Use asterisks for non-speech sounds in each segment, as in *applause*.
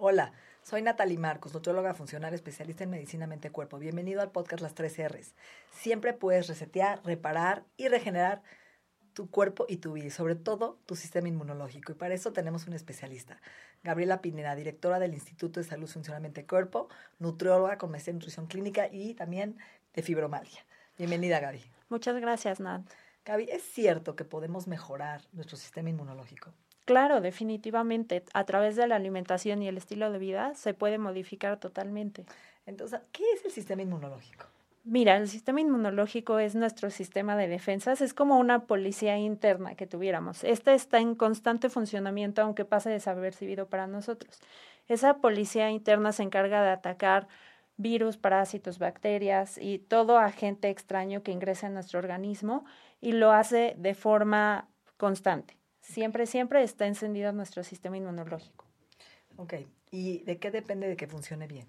Hola, soy Natalie Marcos, nutrióloga funcional especialista en medicina mente-cuerpo. Bienvenido al podcast Las 3 R's. Siempre puedes resetear, reparar y regenerar tu cuerpo y tu vida, y sobre todo tu sistema inmunológico. Y para eso tenemos un especialista, Gabriela Pineda, directora del Instituto de Salud Funcional Mente-Cuerpo, nutrióloga con maestría en nutrición clínica y también de fibromialgia. Bienvenida, Gaby. Muchas gracias, Nat. Gaby, ¿es cierto que podemos mejorar nuestro sistema inmunológico? Claro, definitivamente. A través de la alimentación y el estilo de vida se puede modificar totalmente. Entonces, ¿qué es el sistema inmunológico? Mira, el sistema inmunológico es nuestro sistema de defensas, es como una policía interna que tuviéramos. Este está en constante funcionamiento, aunque pase desapercibido para nosotros. Esa policía interna se encarga de atacar virus, parásitos, bacterias y todo agente extraño que ingrese a nuestro organismo y lo hace de forma constante. Siempre, siempre está encendido nuestro sistema inmunológico. Ok, ¿y de qué depende de que funcione bien?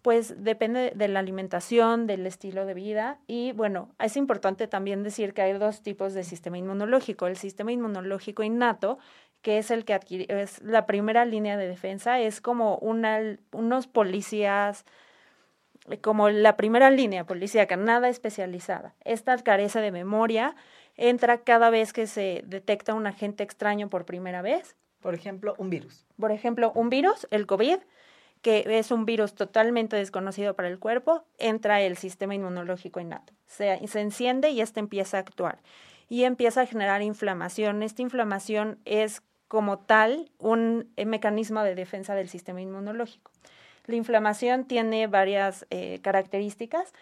Pues depende de la alimentación, del estilo de vida y bueno, es importante también decir que hay dos tipos de sistema inmunológico. El sistema inmunológico innato, que es el que adquiere, es la primera línea de defensa, es como una, unos policías, como la primera línea policíaca, nada especializada. Esta carece de memoria, entra cada vez que se detecta un agente extraño por primera vez. Por ejemplo, un virus. Por ejemplo, un virus, el COVID, que es un virus totalmente desconocido para el cuerpo, entra el sistema inmunológico innato. Se, se enciende y este empieza a actuar y empieza a generar inflamación. Esta inflamación es como tal un mecanismo de defensa del sistema inmunológico. La inflamación tiene varias eh, características.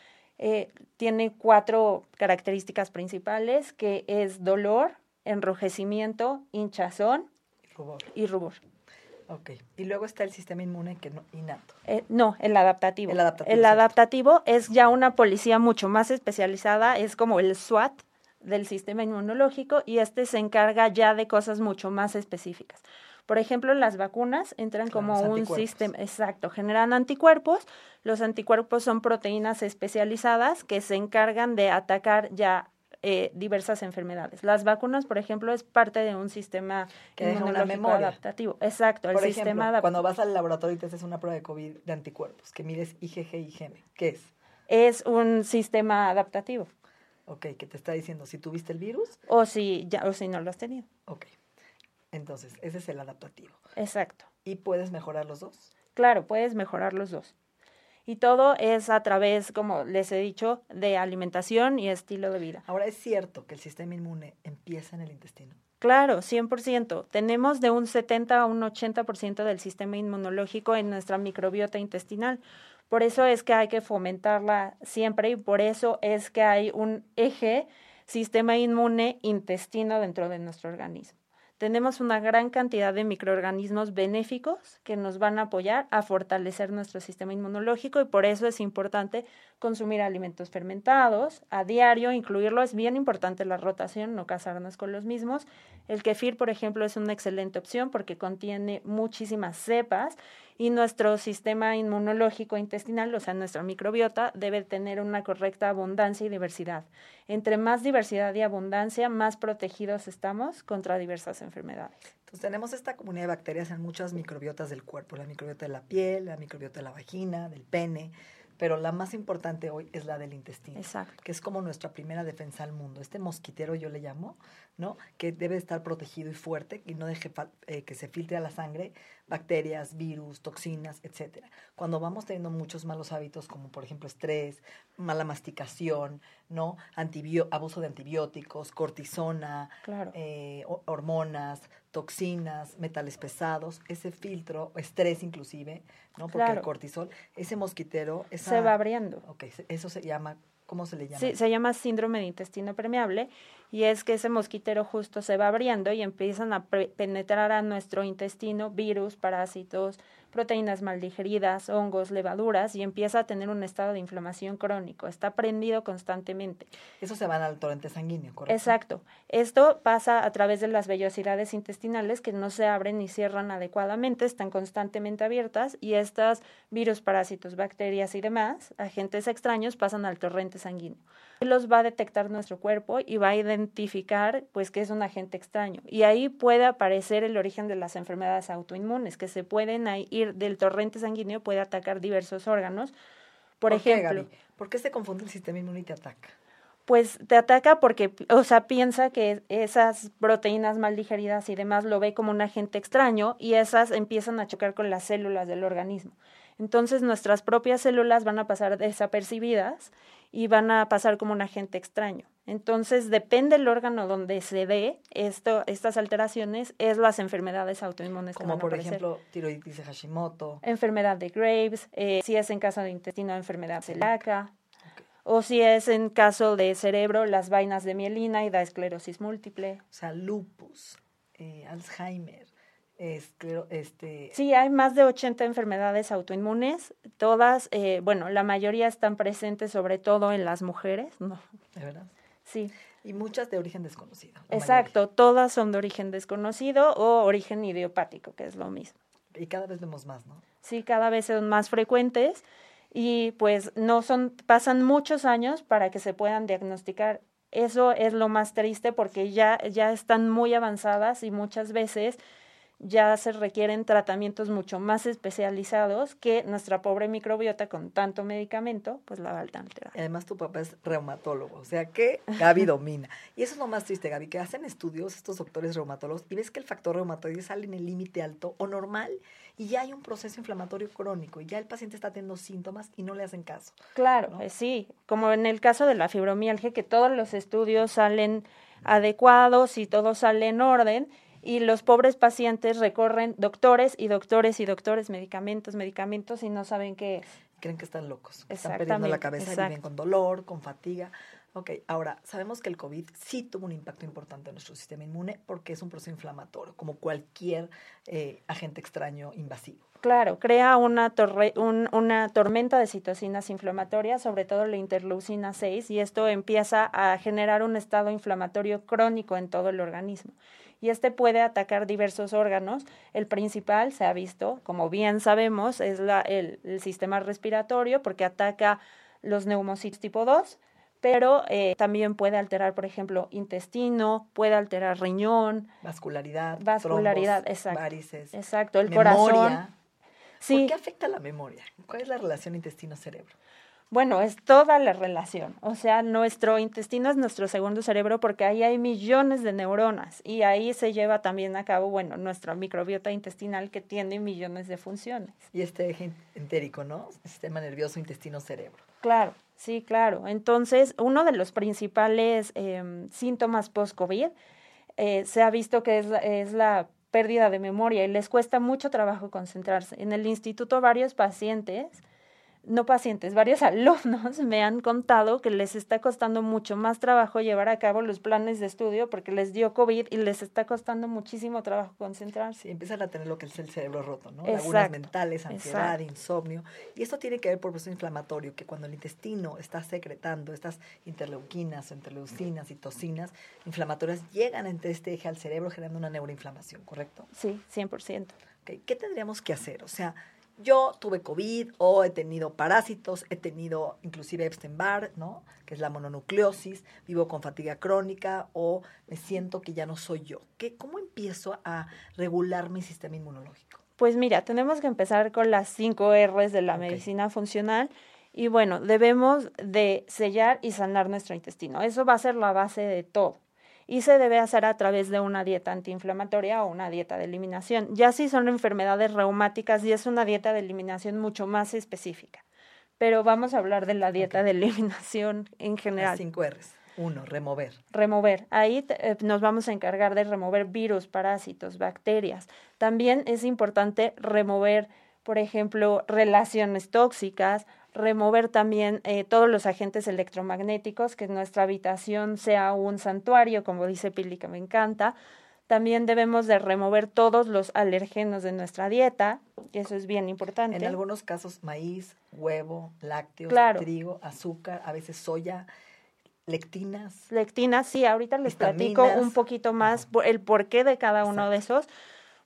Eh, tiene cuatro características principales, que es dolor, enrojecimiento, hinchazón Rubor. y rubor. Ok. Y luego está el sistema inmune que no, innato. Eh, no, el adaptativo. El adaptativo, El adaptativo es ya una policía mucho más especializada, es como el SWAT del sistema inmunológico y este se encarga ya de cosas mucho más específicas. Por ejemplo, las vacunas entran Claro, como un sistema, exacto, generan anticuerpos. Los anticuerpos son proteínas especializadas que se encargan de atacar ya eh, diversas enfermedades. Las vacunas, por ejemplo, es parte de un sistema Que inmunológico memoria. adaptativo. Exacto, el sistema adaptativo. cuando vas al laboratorio y te haces una prueba de COVID de anticuerpos, que mides IgG y IgM, ¿qué es? es un sistema adaptativo. Ok, que te está diciendo si tuviste el virus, O si, ya, o si no lo has tenido. ok. Entonces, ese es el adaptativo. Exacto. ¿Y puedes mejorar los dos? Claro, puedes mejorar los dos. Y todo es a través, como les he dicho, de alimentación y estilo de vida. Ahora, ¿es cierto que el sistema inmune empieza en el intestino? Claro, 100%. Tenemos de un 70 a un 80% del sistema inmunológico en nuestra microbiota intestinal. Por eso es que hay que fomentarla siempre y por eso es que hay un eje sistema inmune intestino dentro de nuestro organismo. Tenemos una gran cantidad de microorganismos benéficos que nos van a apoyar a fortalecer nuestro sistema inmunológico y por eso es importante consumir alimentos fermentados a diario, incluirlo. Es bien importante la rotación, no casarnos con los mismos. El kefir, por ejemplo, es una excelente opción porque contiene muchísimas cepas y nuestro sistema inmunológico intestinal, o sea, nuestra microbiota, debe tener una correcta abundancia y diversidad. Entre más diversidad y abundancia, más protegidos estamos contra diversas enfermedades. Entonces, tenemos esta comunidad de bacterias en muchas microbiotas del cuerpo, la microbiota de la piel, la microbiota de la vagina, del pene, pero la más importante hoy es la del intestino, Exacto. que es como nuestra primera defensa al mundo. Este mosquitero yo le llamo, ¿no? Que debe estar protegido y fuerte y no deje eh, que se filtre a la sangre bacterias, virus, toxinas, etcétera. Cuando vamos teniendo muchos malos hábitos, como por ejemplo estrés, mala masticación, ¿no? Antibio- abuso de antibióticos, cortisona, Claro. eh, ho- hormonas, toxinas, metales pesados, ese filtro, estrés inclusive, ¿no? Porque el cortisol, ese mosquitero, esa, Se va abriendo. Ok, eso se llama ¿Cómo se le llama? Sí, se llama síndrome de intestino permeable y es que ese mosquitero justo se va abriendo y empiezan a penetrar a nuestro intestino virus, parásitos, proteínas mal digeridas, hongos, levaduras y empieza a tener un estado de inflamación crónico. Está prendido constantemente. Eso se va al torrente sanguíneo, ¿correcto? Exacto. Esto pasa a través de las vellosidades intestinales que no se abren ni cierran adecuadamente, están constantemente abiertas y estos virus, parásitos, bacterias y demás, agentes extraños, pasan al torrente sanguíneo. Los va a detectar nuestro cuerpo y va a identificar pues que es un agente extraño. Y ahí puede aparecer el origen de las enfermedades autoinmunes, que se pueden ir del torrente sanguíneo, puede atacar diversos órganos. Por, ejemplo, qué, ¿por qué se confunde el sistema inmune y te ataca? pues te ataca porque, o sea, piensa que esas proteínas mal digeridas y demás lo ve como un agente extraño y esas empiezan a chocar con las células del organismo. Entonces nuestras propias células van a pasar desapercibidas y van a pasar como un agente extraño. Entonces, depende del órgano donde se dé esto, estas alteraciones, es las enfermedades autoinmunes. Como por ejemplo, tiroiditis de Hashimoto. Enfermedad de Graves, eh, si es en caso de intestino, enfermedad celíaca. O si es en caso de cerebro, las vainas de mielina y da esclerosis múltiple. O sea, lupus, eh, Alzheimer, este... Sí, hay más de 80 enfermedades autoinmunes, todas, eh, bueno, la mayoría están presentes sobre todo en las mujeres, ¿no? ¿De verdad? Sí. Y muchas de origen desconocido. Exacto, todas son de origen desconocido o origen idiopático, que es lo mismo. Y cada vez vemos más, ¿no? Sí, cada vez son más frecuentes y pues no son, pasan muchos años para que se puedan diagnosticar. Eso es lo más triste porque ya, ya están muy avanzadas y muchas veces ya se requieren tratamientos mucho más especializados que nuestra pobre microbiota con tanto medicamento, pues la va a alterar. Además tu papá es reumatólogo, o sea que Gaby domina. Y eso es lo más triste, Gaby, que hacen estudios estos doctores reumatólogos y ves que el factor reumatoide sale en el límite alto o normal y ya hay un proceso inflamatorio crónico y ya el paciente está teniendo síntomas y no le hacen caso. Claro, eh, sí, como en el caso de la fibromialgia, que todos los estudios salen adecuados y todo sale en orden, y los pobres pacientes recorren doctores y doctores y doctores, medicamentos, medicamentos y no saben qué es. Creen que están locos, están perdiendo la cabeza, y viven con dolor, con fatiga. Ok, ahora, sabemos que el COVID sí tuvo un impacto importante en nuestro sistema inmune porque es un proceso inflamatorio, como cualquier eh, agente extraño invasivo. Claro, crea una, torre, una tormenta de citocinas inflamatorias, sobre todo la interleucina 6, y esto empieza a generar un estado inflamatorio crónico en todo el organismo y este puede atacar diversos órganos. El principal, se ha visto, como bien sabemos, es la, el, sistema respiratorio porque ataca los neumocitos tipo 2, pero eh, también puede alterar, por ejemplo, intestino, puede alterar riñón. Vascularidad. Vascularidad, exacto. Varices. Exacto, el corazón. Sí. ¿Por qué afecta la memoria? ¿Cuál es la relación intestino-cerebro? Bueno, es toda la relación. O sea, nuestro intestino es nuestro segundo cerebro porque ahí hay millones de neuronas y ahí se lleva también a cabo, bueno, nuestra microbiota intestinal que tiene millones de funciones. Y este eje entérico, ¿no? Sistema nervioso, intestino, cerebro. Claro, sí, claro. Entonces, uno de los principales em, síntomas post-COVID eh, se ha visto que es, es la pérdida de memoria y les cuesta mucho trabajo concentrarse. En el instituto varios pacientes no pacientes, varios *laughs* alumnos me han contado que les está costando mucho más trabajo llevar a cabo los planes de estudio porque les dio COVID y les está costando muchísimo trabajo concentrarse. Sí, empiezan a tener lo que es el cerebro roto, ¿no? Lagunas mentales, ansiedad, insomnio. Y esto tiene que ver por proceso inflamatorio, que cuando el intestino está secretando estas interleuquinas, interleucinas y toxinas inflamatorias, llegan entre este eje al cerebro generando una neuroinflamación, ¿correcto? Sí, 100%. Okay. ¿Qué tendríamos que hacer? O sea, yo tuve COVID o he tenido parásitos, he tenido inclusive Epstein-Barr, ¿no? Que es la mononucleosis, vivo con fatiga crónica o me siento que ya no soy yo. ¿Qué, ¿Cómo empiezo a regular mi sistema inmunológico? Pues mira, tenemos que empezar con las cinco R's de la medicina funcional. Y bueno, debemos de sellar y sanar nuestro intestino. Eso va a ser la base de todo y se debe hacer a través de una dieta antiinflamatoria o una dieta de eliminación. Ya si son enfermedades reumáticas y es una dieta de eliminación mucho más específica. Pero vamos a hablar de la dieta de eliminación en general. Las cinco R's. Uno, remover. Remover. Ahí eh, nos vamos a encargar de remover virus, parásitos, bacterias. También es importante remover, por ejemplo, relaciones tóxicas, remover también eh, todos los agentes electromagnéticos, que nuestra habitación sea un santuario, como dice Pili, que me encanta. También debemos de remover todos los alergenos de nuestra dieta, y eso es bien importante. En algunos casos, maíz, huevo, lácteos, trigo, azúcar, a veces soya, lectinas. Lectinas, sí, ahorita les platico un poquito más el porqué de cada uno de esos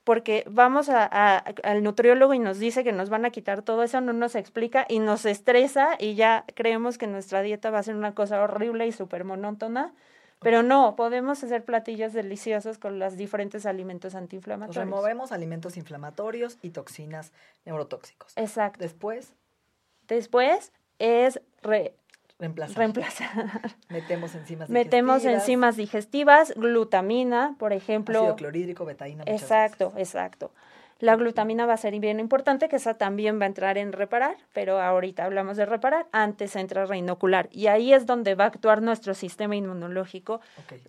porque vamos a, al nutriólogo y nos dice que nos van a quitar todo eso, no nos explica y nos estresa y ya creemos que nuestra dieta va a ser una cosa horrible y súper monótona. Pero no, podemos hacer platillos deliciosos con los diferentes alimentos antiinflamatorios. removemos alimentos inflamatorios y toxinas neurotóxicos. Exacto. Después. Después es re, Reemplazar. Reemplazar. *laughs* Metemos enzimas digestivas. Metemos enzimas digestivas, glutamina, por ejemplo. Ácido clorhídrico, betaína. Exacto, exacto. La glutamina va a ser bien importante, que esa también va a entrar en reparar, pero ahorita hablamos de reparar, antes entra reinocular. Y ahí es donde va a actuar nuestro sistema inmunológico.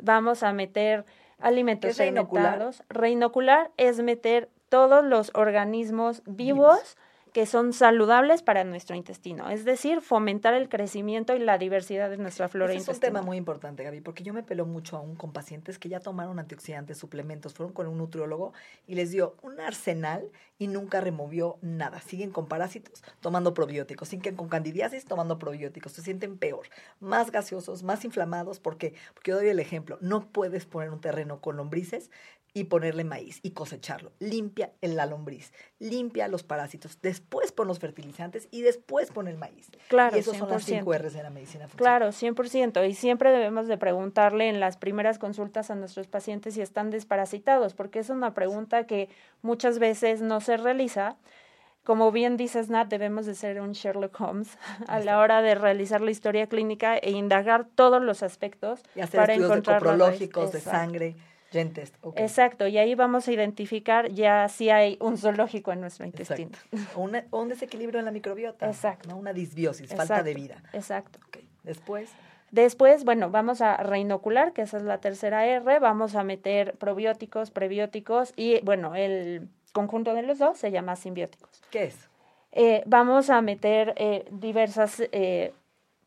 Vamos a meter alimentos fermentados. Reinocular es meter todos los organismos vivos que son saludables para nuestro intestino, es decir, fomentar el crecimiento y la diversidad de nuestra flora intestinal. Es un tema muy importante, Gaby, porque yo me pelo mucho aún con pacientes que ya tomaron antioxidantes, suplementos, fueron con un nutriólogo y les dio un arsenal y nunca removió nada. Siguen con parásitos tomando probióticos, siguen con candidiasis tomando probióticos, se sienten peor, más gaseosos, más inflamados, ¿por qué? Porque yo doy el ejemplo, no puedes poner un terreno con lombrices y ponerle maíz y cosecharlo. Limpia la lombriz, limpia los parásitos, después pon los fertilizantes y después pon el maíz. Claro, y esos son las cinco R's de la medicina funcional. Claro, 100%. Y siempre debemos de preguntarle en las primeras consultas a nuestros pacientes si están desparasitados, porque es una pregunta que muchas veces no se realiza. Como bien dices, Nat, debemos de ser un Sherlock Holmes *laughs* a la hora de realizar la historia clínica e indagar todos los aspectos y hacer para estudios encontrar de de sangre Exacto, y ahí vamos a identificar ya si hay un zoológico en nuestro intestino. O, un desequilibrio en la microbiota. Exacto. Una disbiosis, falta de vida. Exacto. Después. Después, bueno, vamos a reinocular, que esa es la tercera R, vamos a meter probióticos, prebióticos y, bueno, el conjunto de los dos se llama simbióticos. ¿Qué es? Eh, vamos a meter eh, diversas eh,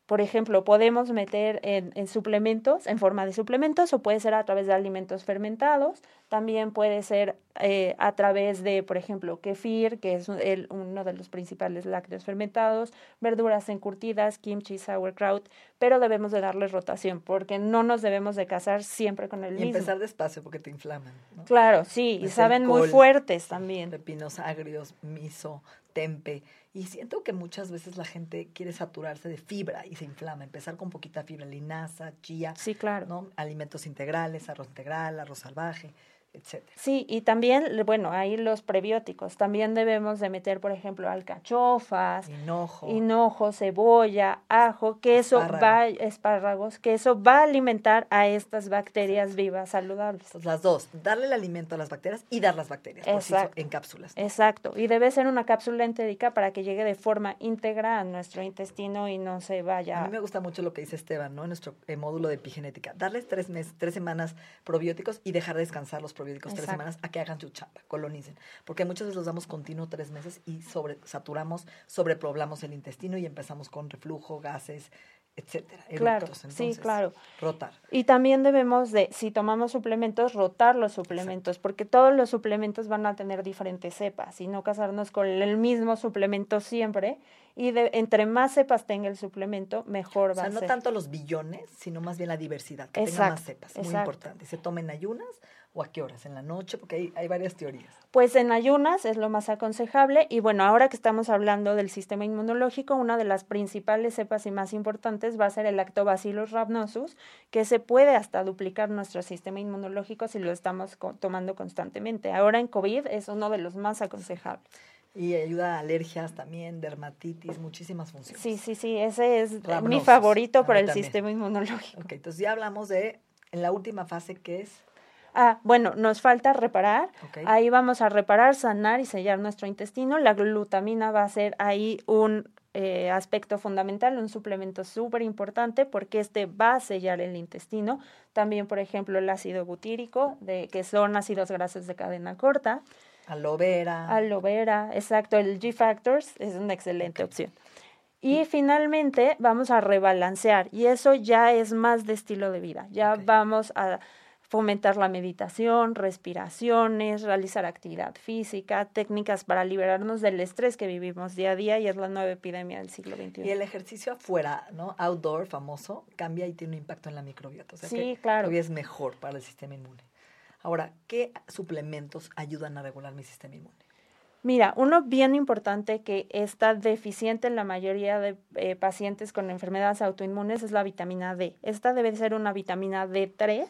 por ejemplo, podemos meter en, suplementos, en forma de suplementos, o puede ser a través de alimentos fermentados, también puede ser eh, a través de, por ejemplo, kefir, que es el, uno de los principales lácteos fermentados, verduras encurtidas, kimchi, sauerkraut, pero debemos de darles rotación, porque no nos debemos de casar siempre con el y mismo. empezar despacio, porque te inflaman. Claro, sí, y saben muy fuertes también. Pepinos agrios, miso, tempe, y siento que muchas veces la gente quiere saturarse de fibra y se inflama. Empezar con poquita fibra, linaza, chía. Sí, claro. ¿no? Alimentos integrales, arroz integral, arroz salvaje etcétera. Sí, y también, bueno, ahí los prebióticos. También debemos de meter, por ejemplo, alcachofas, hinojo, hinojo cebolla, ajo, que eso va, espárragos, que eso va a alimentar a estas bacterias vivas saludables. las dos, darle el alimento a las bacterias y dar las bacterias en cápsulas. Exacto, y debe ser una cápsula entérica para que llegue de forma íntegra a nuestro intestino y no se vaya. A mí me gusta mucho lo que dice Esteban, ¿no? En nuestro eh, módulo de epigenética. Darles tres meses, tres semanas probióticos y dejar descansar los probióticos tres semanas a que hagan su chamba, colonicen. Porque muchas veces los damos continuo tres meses y sobre, saturamos, sobrepoblamos el intestino y empezamos con reflujo, gases, etcétera. Claro, sí, claro. Rotar. Y también debemos de, si tomamos suplementos, rotar los suplementos, porque todos los suplementos van a tener diferentes cepas y no casarnos con el mismo suplemento siempre. Y de, entre más cepas tenga el suplemento, mejor va a ser. O sea, no tanto los billones, sino más bien la diversidad, que tenga más cepas. Muy importante. Se tomen ayunas o a qué horas, en la noche, porque hay, hay varias teorías. Pues en ayunas es lo más aconsejable y bueno, ahora que estamos hablando del sistema inmunológico, una de las principales cepas y más importantes va a ser el Lactobacillus rhamnosus, que se puede hasta duplicar nuestro sistema inmunológico si lo estamos tomando constantemente. Ahora en COVID es uno de los más aconsejables. Y ayuda a alergias también, dermatitis, muchísimas funciones. Sí, sí, sí, ese es mi favorito para el sistema inmunológico. Ok, entonces ya hablamos de, en la última fase, que es Ah, bueno, nos falta reparar. Ahí vamos a reparar, sanar y sellar nuestro intestino. La glutamina va a ser ahí un eh, aspecto fundamental, un suplemento súper importante porque este va a sellar el intestino. También, por ejemplo, el ácido butírico, de, que son ácidos grasos de cadena corta. Aloe vera. Aloe vera, exacto. El G-Factors es una excelente opción. Y finalmente vamos a rebalancear y eso ya es más de estilo de vida. Ya vamos a fomentar la meditación, respiraciones, realizar actividad física, técnicas para liberarnos del estrés que vivimos día a día y es la nueva epidemia del siglo XXI. Y el ejercicio afuera, ¿no? Outdoor, famoso, cambia y tiene un impacto en la microbiota. O sea sí, que claro. es mejor para el sistema inmune. Ahora, ¿qué suplementos ayudan a regular mi sistema inmune? Mira, uno bien importante que está deficiente en la mayoría de eh, pacientes con enfermedades autoinmunes es la vitamina D. Esta debe ser una vitamina D3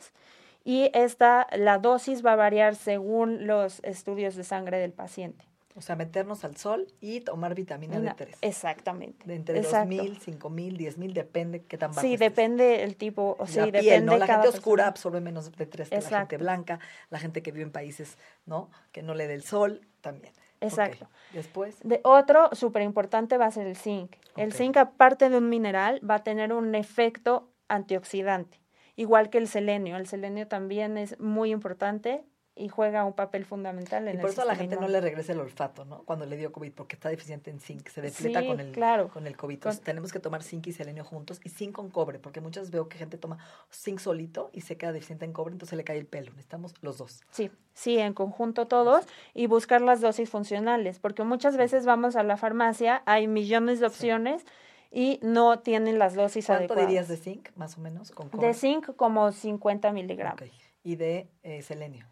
y esta, la dosis va a variar según los estudios de sangre del paciente. O sea, meternos al sol y tomar vitamina D3. Exactamente. De entre 2.000, 5.000, 10.000, depende qué tan bajo Sí, depende el tipo, o sí, la depende piel, ¿no? La cada gente oscura persona. absorbe menos D3 que la gente blanca, la gente que vive en países, ¿no? Que no le dé el sol, también. Exacto. Okay. Después. De otro súper importante va a ser el zinc. El zinc, aparte de un mineral, va a tener un efecto antioxidante, igual que el selenio. El selenio también es muy importante y juega un papel fundamental en y por el eso a la gente no le regresa el olfato, ¿no? Cuando le dio COVID, porque está deficiente en zinc, se depleta Sí, con el claro. con el COVID. Entonces, Con- tenemos que tomar zinc y selenio juntos y zinc con cobre, porque muchas veces veo que gente toma zinc solito y se queda deficiente en cobre, entonces le cae el pelo. Necesitamos los dos. Sí, sí, en conjunto todos y buscar las dosis funcionales, porque muchas veces vamos a la farmacia, hay millones de opciones y no tienen las dosis ¿Cuánto adecuadas. dirías de zinc, más o menos, con? De zinc como 50 miligramos, Ok. Y de eh, selenio.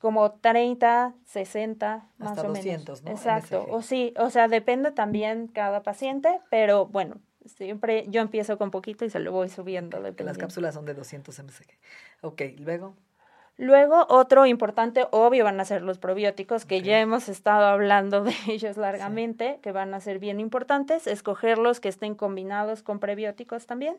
como 30, 60, más Hasta o 200, menos. ¿no? Exacto, MSG. o sí, o sea, depende también cada paciente, pero bueno, siempre yo empiezo con poquito y se lo voy subiendo. Las cápsulas son de 200 msg. Ok, luego. Luego, otro importante, obvio, van a ser los probióticos, que ya hemos estado hablando de *laughs* ellos largamente, que van a ser bien importantes. Escogerlos que estén combinados con prebióticos también.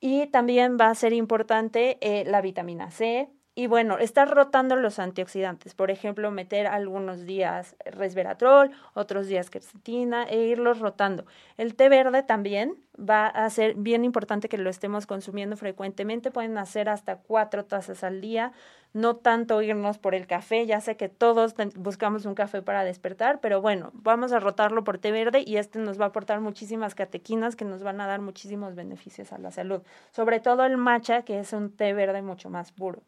Y también va a ser importante eh, la vitamina C. Y bueno, estar rotando los antioxidantes. Por ejemplo, meter algunos días resveratrol, otros días quercetina e irlos rotando. El té verde también va a ser bien importante que lo estemos consumiendo frecuentemente. Pueden hacer hasta cuatro tazas al día. No tanto irnos por el café. Ya sé que todos buscamos un café para despertar, pero bueno, vamos a rotarlo por té verde y este nos va a aportar muchísimas catequinas que nos van a dar muchísimos beneficios a la salud. Sobre todo el matcha, que es un té verde mucho más puro.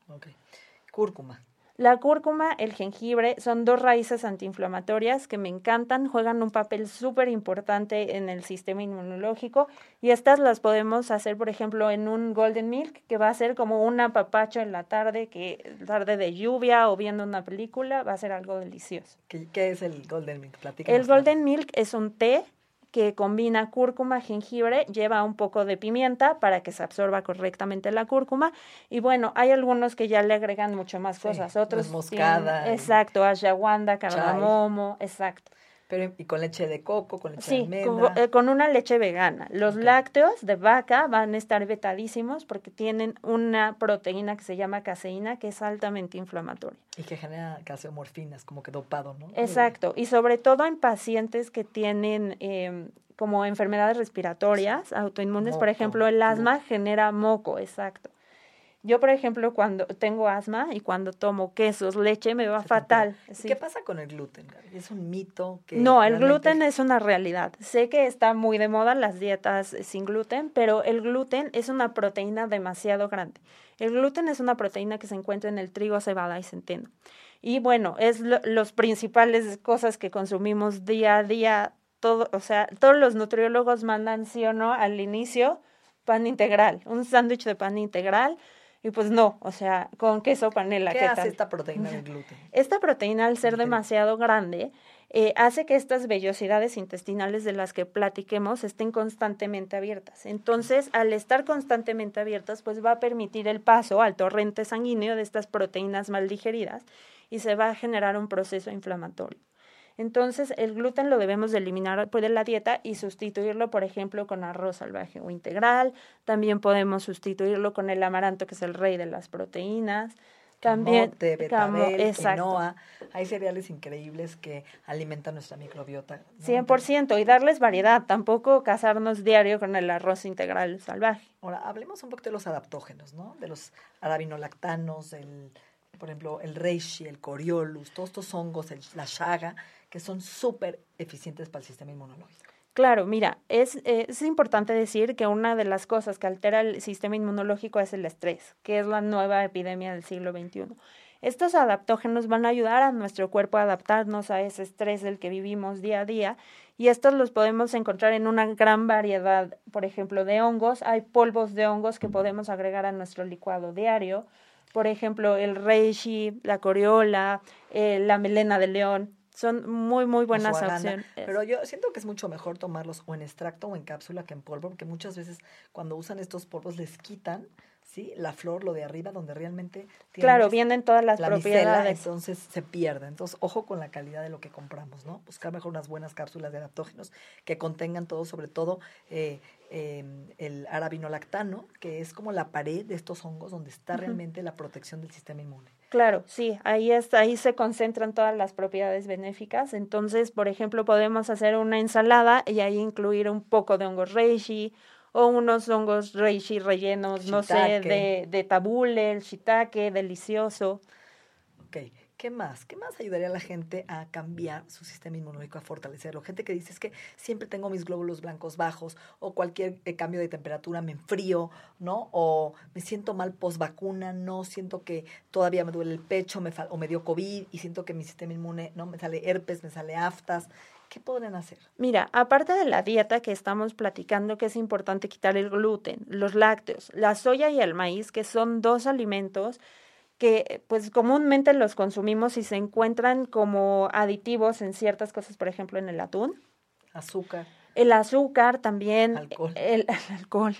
Cúrcuma. La cúrcuma, el jengibre son dos raíces antiinflamatorias que me encantan, juegan un papel súper importante en el sistema inmunológico y estas las podemos hacer, por ejemplo, en un golden milk, que va a ser como un apapacho en la tarde, que tarde de lluvia o viendo una película, va a ser algo delicioso. ¿Qué, qué es el Golden Milk? Platícanos. El golden milk es un té que combina cúrcuma, jengibre, lleva un poco de pimienta para que se absorba correctamente la cúrcuma. Y bueno, hay algunos que ya le agregan mucho más Sí, cosas. Otros moscada tienen- exacto, ashwagandha, cardamomo, exacto. Pero, y con leche de coco, con leche Sí, de con, almendra. eh, con una leche vegana. Los lácteos de vaca van a estar vetadísimos porque tienen una proteína que se llama caseína que es altamente inflamatoria. Y que genera calciomorfinas, como que dopado, ¿no? Exacto, y sobre todo en pacientes que tienen em, como enfermedades respiratorias, autoinmunes, por ejemplo, el asma genera moco, exacto. Yo, por ejemplo, cuando tengo asma y cuando tomo quesos, leche, me va fatal. altera. ¿Y sí. ¿Qué pasa con el gluten? ¿Es un mito? que No, el gluten es una realidad. Sé que está muy de moda las dietas sin gluten, pero el gluten es una proteína demasiado grande. El gluten es una proteína que se encuentra en el trigo, cebada y centeno. Y bueno, es lo- los principales cosas que consumimos día a día. Todo, o sea, todos los nutriólogos mandan sí o no al inicio pan integral, un sándwich de pan integral. Y pues no, o sea, con queso panela. ¿Qué ¿qué hace tal? esta proteína del gluten? *laughs* Esta proteína, al ser demasiado grande, eh, hace que estas vellosidades intestinales de las que platiquemos estén constantemente abiertas. Entonces, al estar constantemente abiertas, pues va a permitir el paso al torrente sanguíneo de estas proteínas mal digeridas y se va a generar un proceso inflamatorio. Entonces, el gluten lo debemos de eliminar de la dieta y sustituirlo, por ejemplo, con arroz salvaje o integral. También podemos sustituirlo con el amaranto, que es el rey de las proteínas. También, Camote, camo- betabel, exacto. quinoa. Hay cereales increíbles que alimentan nuestra microbiota. ¿no? 100% y darles variedad, tampoco casarnos diario con el arroz integral salvaje. Ahora, hablemos un poco de los adaptógenos, ¿no? De los arabinolactanos, el, por ejemplo, el reishi, el coriolus, todos estos hongos, el- la chaga, que son súper eficientes para el sistema inmunológico. Claro, mira, es, es importante decir que una de las cosas que altera el sistema inmunológico es el estrés, que es la nueva epidemia del siglo XXI. Estos adaptógenos van a ayudar a nuestro cuerpo a adaptarnos a ese estrés del que vivimos día a día y estos los podemos encontrar en una gran variedad, por ejemplo, de hongos. Hay polvos de hongos que podemos agregar a nuestro licuado diario, por ejemplo, el reishi, la coriola, eh, la melena de león son muy, muy buenas opciones. Pero yo siento que es mucho mejor tomarlos o en extracto o en cápsula que en polvo, porque muchas veces cuando usan estos polvos les quitan ¿sí? La flor, lo de arriba, donde realmente Claro, vienen todas las propiedades. entonces se pierde. Entonces, ojo con la calidad de lo que compramos, ¿no? Buscar mejor unas buenas cápsulas de adaptógenos que contengan todo, sobre todo eh, em, el arabinolactano, que es como la pared de estos hongos donde está realmente la protección del sistema inmune. Claro, sí, ahí está, ahí se concentran todas las propiedades benéficas. Entonces, por ejemplo, podemos hacer una ensalada y ahí incluir un poco de hongos reishi o unos hongos reishi rellenos, no sé, de, de tabule, el shiitake, delicioso. Ok, ¿qué más? ¿Qué más ayudaría a la gente a cambiar su sistema inmunológico, a fortalecerlo? Gente que dice es que siempre tengo mis glóbulos blancos bajos o cualquier eh, cambio de temperatura me enfrío, ¿no? O me siento mal post vacuna, no siento que todavía me duele el pecho me o me dio COVID y siento que mi sistema inmune, ¿no? Me sale herpes, me sale aftas. ¿Qué pueden hacer? Mira, aparte de la dieta que estamos platicando, que es importante quitar el gluten, los lácteos, la soya y el maíz, que son dos alimentos que pues comúnmente los consumimos y se encuentran como aditivos en ciertas cosas, por ejemplo, en el atún. Azúcar. El azúcar también. Alcohol. El, *laughs* alcohol.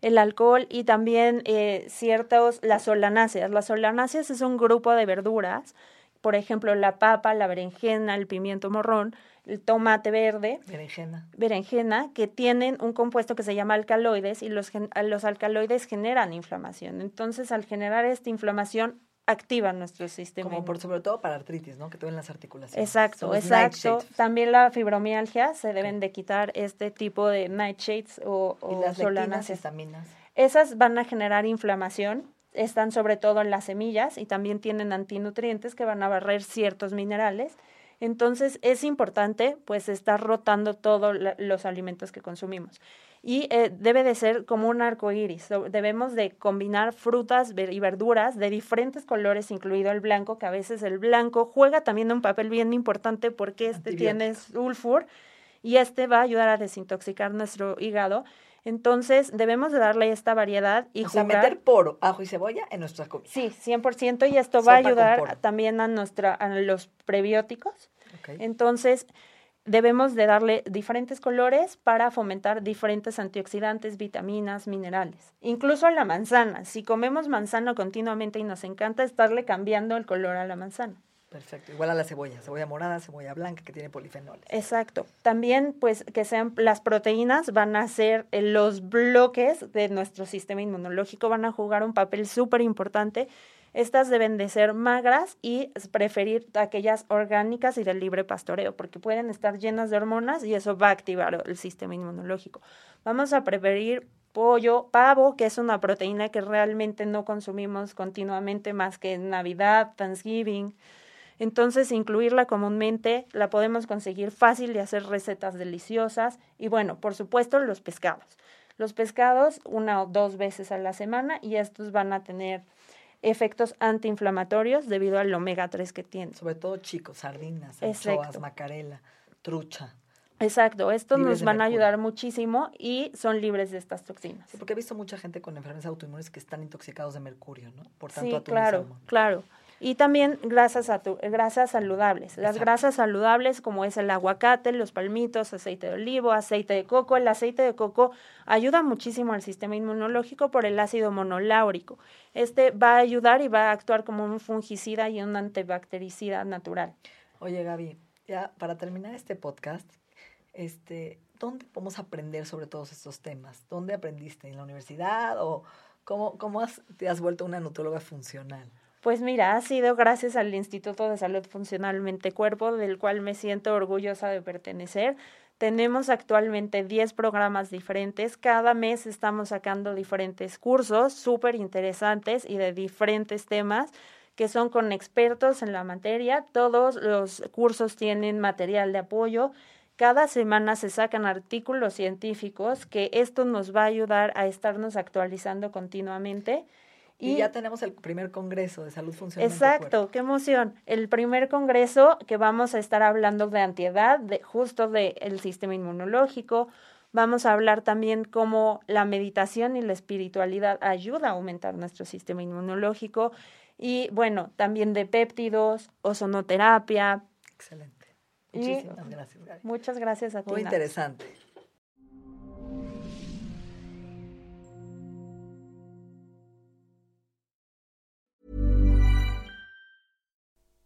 El alcohol y también eh, ciertos, las solanáceas. Las solanáceas es un grupo de verduras, por ejemplo, la papa, la berenjena, el pimiento morrón, el tomate verde, berenjena. berenjena, que tienen un compuesto que se llama alcaloides y los, los alcaloides generan inflamación. Entonces, al generar esta inflamación, activa nuestro sistema. Como por sobre todo para artritis, ¿no? Que te las articulaciones. Exacto, exacto. También la fibromialgia se deben de quitar este tipo de nightshades o, o ¿Y las solanas Esas van a generar inflamación. Están sobre todo en las semillas y también tienen antinutrientes que van a barrer ciertos minerales entonces es importante pues estar rotando todos los alimentos que consumimos. Y eh, debe de ser como un arco iris. Debemos de combinar frutas y verduras de diferentes colores, incluido el blanco, que a veces el blanco juega también un papel bien importante porque este tiene sulfur y este va a ayudar a desintoxicar nuestro hígado. Entonces, debemos de darle esta variedad y o sea, meter poro, ajo y cebolla en nuestra comida. Sí, 100%, y esto va a ayudar también a, nuestra, a los prebióticos. Entonces, debemos de darle diferentes colores para fomentar diferentes antioxidantes, vitaminas, minerales. Incluso a la manzana. Si comemos manzana continuamente y nos encanta estarle cambiando el color a la manzana. Perfecto, igual a la cebolla, cebolla morada, cebolla blanca que tiene polifenoles. Exacto. También, pues, que sean las proteínas van a ser eh, los bloques de nuestro sistema inmunológico, van a jugar un papel súper importante. Estas deben de ser magras y preferir aquellas orgánicas y del libre pastoreo, porque pueden estar llenas de hormonas y eso va a activar el sistema inmunológico. Vamos a preferir pollo, pavo, que es una proteína que realmente no consumimos continuamente más que en Navidad, Thanksgiving, entonces, incluirla comúnmente la podemos conseguir fácil de hacer recetas deliciosas. Y bueno, por supuesto, los pescados. Los pescados una o dos veces a la semana y estos van a tener efectos antiinflamatorios debido al omega 3 que tienen. Sobre todo chicos, sardinas, anchoas, macarela, trucha. Exacto, estos nos van a ayudar muchísimo y son libres de estas toxinas. Sí, porque he visto mucha gente con enfermedades autoinmunes que están intoxicados de mercurio, ¿no? Por tanto, sí, claro, claro. Y también grasas, grasas saludables. Las grasas saludables como es el aguacate, los palmitos, aceite de olivo, aceite de coco. El aceite de coco ayuda muchísimo al sistema inmunológico por el ácido monoláurico. Este va a ayudar y va a actuar como un fungicida y un antibactericida natural. Oye Gaby, ya para terminar este podcast, este, ¿dónde podemos aprender sobre todos estos temas? ¿Dónde aprendiste? ¿En la universidad o cómo, cómo te has vuelto una nutrióloga funcional? Pues mira, ha sido gracias al Instituto de Salud Funcional Mente Cuerpo, del cual me siento orgullosa de pertenecer. Tenemos actualmente 10 programas diferentes. Cada mes estamos sacando diferentes cursos súper interesantes y de diferentes temas que son con expertos en la materia. Todos los cursos tienen material de apoyo Cada semana se sacan artículos científicos que esto nos va a ayudar a estarnos actualizando continuamente. Y, ya tenemos el primer congreso de salud funcional. Exacto, qué emoción. El primer congreso que vamos a estar hablando de antiedad, de, justo del sistema inmunológico. Vamos a hablar también cómo la meditación y la espiritualidad ayuda a aumentar nuestro sistema inmunológico. Y bueno, también de péptidos, ozonoterapia. Excelente. Muchísimas gracias, Muchas gracias a ti. Muy interesante.